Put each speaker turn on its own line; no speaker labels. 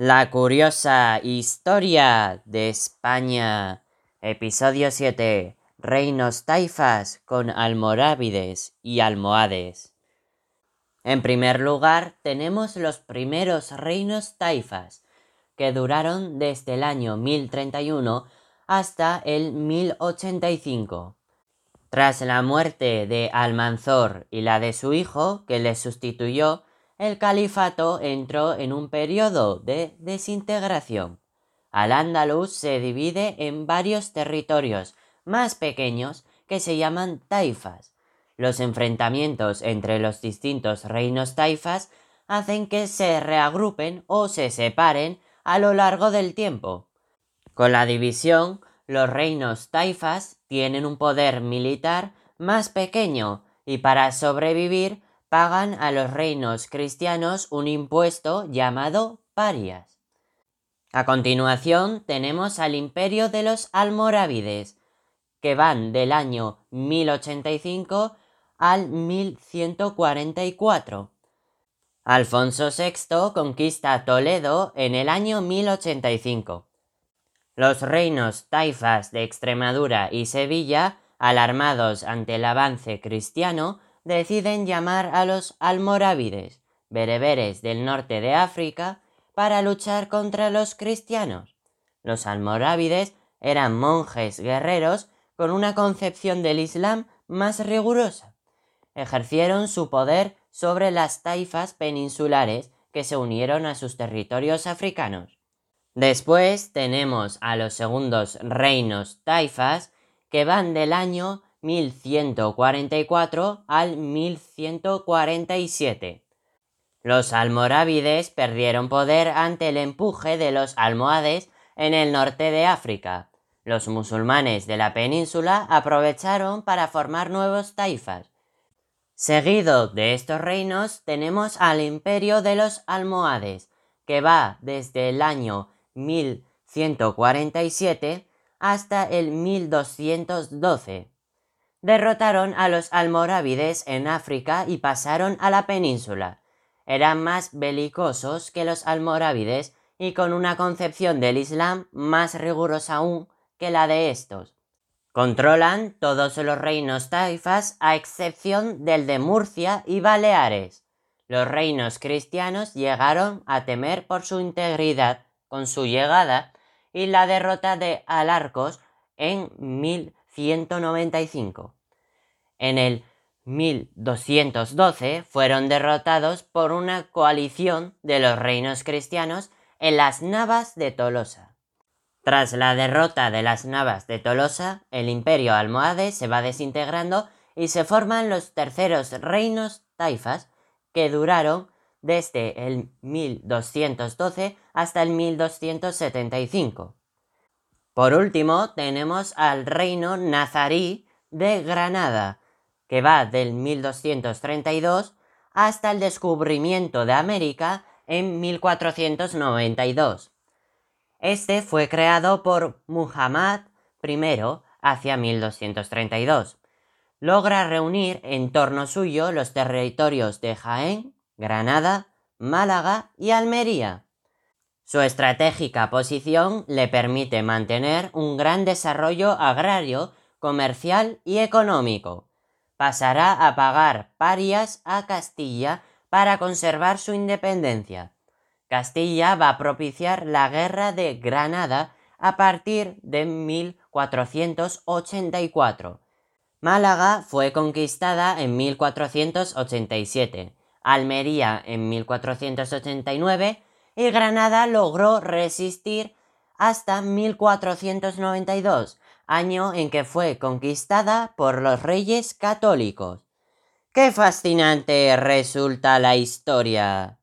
La curiosa historia de España. Episodio 7. Reinos taifas con almorávides y almohades. En primer lugar, tenemos los primeros reinos taifas, que duraron desde el año 1031 hasta el 1085. Tras la muerte de Almanzor y la de su hijo, que le sustituyó, el califato entró en un periodo de desintegración. Al-Ándalus se divide en varios territorios más pequeños que se llaman taifas. Los enfrentamientos entre los distintos reinos taifas hacen que se reagrupen o se separen a lo largo del tiempo. Con la división, los reinos taifas tienen un poder militar más pequeño y para sobrevivir pagan a los reinos cristianos un impuesto llamado parias. A continuación tenemos al imperio de los almorávides, que van del año 1085 al 1144. Alfonso VI conquista Toledo en el año 1085. Los reinos taifas de Extremadura y Sevilla, alarmados ante el avance cristiano, deciden llamar a los almorávides, bereberes del norte de África, para luchar contra los cristianos. Los almorávides eran monjes guerreros con una concepción del Islam más rigurosa. Ejercieron su poder sobre las taifas peninsulares que se unieron a sus territorios africanos. Después tenemos a los segundos reinos taifas que van del año 1144 al 1147. Los almorávides perdieron poder ante el empuje de los almohades en el norte de África. Los musulmanes de la península aprovecharon para formar nuevos taifas. Seguido de estos reinos tenemos al imperio de los almohades, que va desde el año 1147 hasta el 1212 derrotaron a los almorávides en África y pasaron a la península. Eran más belicosos que los almorávides y con una concepción del Islam más rigurosa aún que la de estos. Controlan todos los reinos taifas a excepción del de Murcia y Baleares. Los reinos cristianos llegaron a temer por su integridad con su llegada y la derrota de Alarcos en 1195. En el 1212 fueron derrotados por una coalición de los reinos cristianos en las Navas de Tolosa. Tras la derrota de las Navas de Tolosa, el imperio almohade se va desintegrando y se forman los terceros reinos taifas que duraron desde el 1212 hasta el 1275. Por último, tenemos al reino nazarí de Granada, que va del 1232 hasta el descubrimiento de América en 1492. Este fue creado por Muhammad I hacia 1232. Logra reunir en torno suyo los territorios de Jaén, Granada, Málaga y Almería. Su estratégica posición le permite mantener un gran desarrollo agrario, comercial y económico. Pasará a pagar parias a Castilla para conservar su independencia. Castilla va a propiciar la guerra de Granada a partir de 1484. Málaga fue conquistada en 1487, Almería en 1489 y Granada logró resistir hasta 1492, año en que fue conquistada por los reyes católicos. ¡Qué fascinante resulta la historia!